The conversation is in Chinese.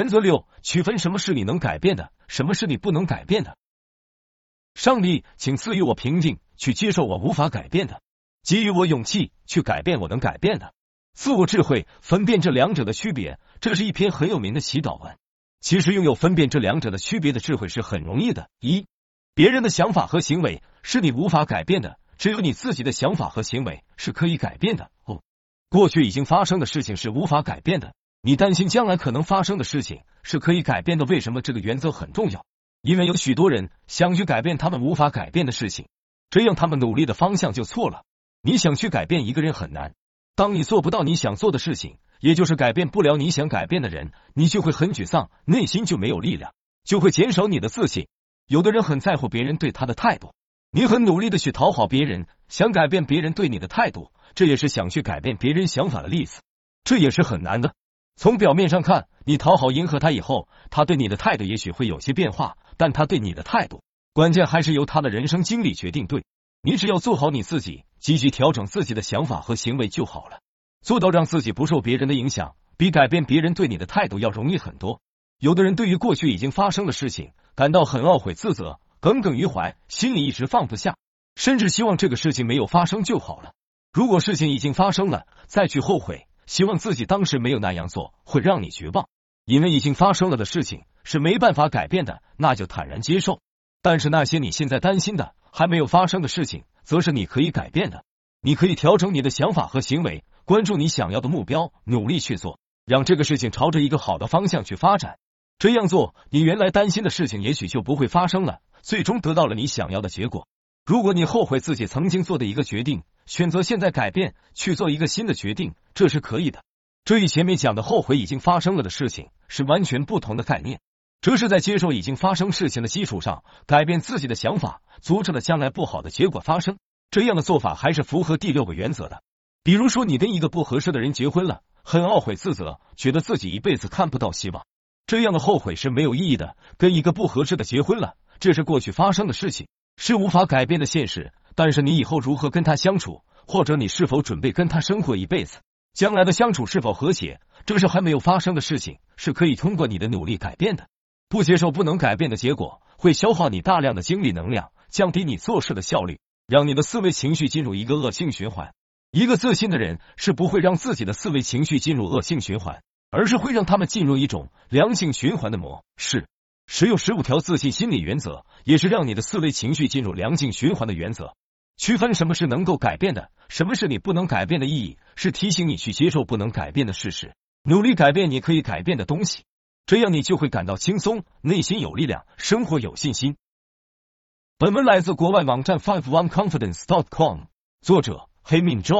原则六：区分什么是你能改变的，什么是你不能改变的。上帝，请赐予我平静，去接受我无法改变的；给予我勇气，去改变我能改变的。自我智慧，分辨这两者的区别。这是一篇很有名的祈祷文。其实拥有分辨这两者的区别的智慧是很容易的。一，别人的想法和行为是你无法改变的，只有你自己的想法和行为是可以改变的。哦，过去已经发生的事情是无法改变的。你担心将来可能发生的事情是可以改变的。为什么这个原则很重要？因为有许多人想去改变他们无法改变的事情，这样他们努力的方向就错了。你想去改变一个人很难，当你做不到你想做的事情，也就是改变不了你想改变的人，你就会很沮丧，内心就没有力量，就会减少你的自信。有的人很在乎别人对他的态度，你很努力的去讨好别人，想改变别人对你的态度，这也是想去改变别人想法的例子，这也是很难的。从表面上看，你讨好迎合他以后，他对你的态度也许会有些变化。但他对你的态度，关键还是由他的人生经历决定。对你只要做好你自己，积极调整自己的想法和行为就好了。做到让自己不受别人的影响，比改变别人对你的态度要容易很多。有的人对于过去已经发生的事情感到很懊悔、自责、耿耿于怀，心里一直放不下，甚至希望这个事情没有发生就好了。如果事情已经发生了，再去后悔，希望自己当时没有那样做，会让你绝望。因为已经发生了的事情是没办法改变的，那就坦然接受。但是那些你现在担心的还没有发生的事情，则是你可以改变的。你可以调整你的想法和行为，关注你想要的目标，努力去做，让这个事情朝着一个好的方向去发展。这样做，你原来担心的事情也许就不会发生了，最终得到了你想要的结果。如果你后悔自己曾经做的一个决定，选择现在改变，去做一个新的决定，这是可以的。这与前面讲的后悔已经发生了的事情是完全不同的概念。这是在接受已经发生事情的基础上，改变自己的想法，阻止了将来不好的结果发生。这样的做法还是符合第六个原则的。比如说，你跟一个不合适的人结婚了，很懊悔自责，觉得自己一辈子看不到希望，这样的后悔是没有意义的。跟一个不合适的结婚了，这是过去发生的事情，是无法改变的现实。但是你以后如何跟他相处，或者你是否准备跟他生活一辈子？将来的相处是否和谐，这是还没有发生的事情，是可以通过你的努力改变的。不接受不能改变的结果，会消耗你大量的精力能量，降低你做事的效率，让你的思维情绪进入一个恶性循环。一个自信的人是不会让自己的思维情绪进入恶性循环，而是会让他们进入一种良性循环的模式。使用十五条自信心理原则，也是让你的思维情绪进入良性循环的原则。区分什么是能够改变的，什么是你不能改变的意义，是提醒你去接受不能改变的事实，努力改变你可以改变的东西，这样你就会感到轻松，内心有力量，生活有信心。本文来自国外网站 five one confidence dot com，作者黑命 John。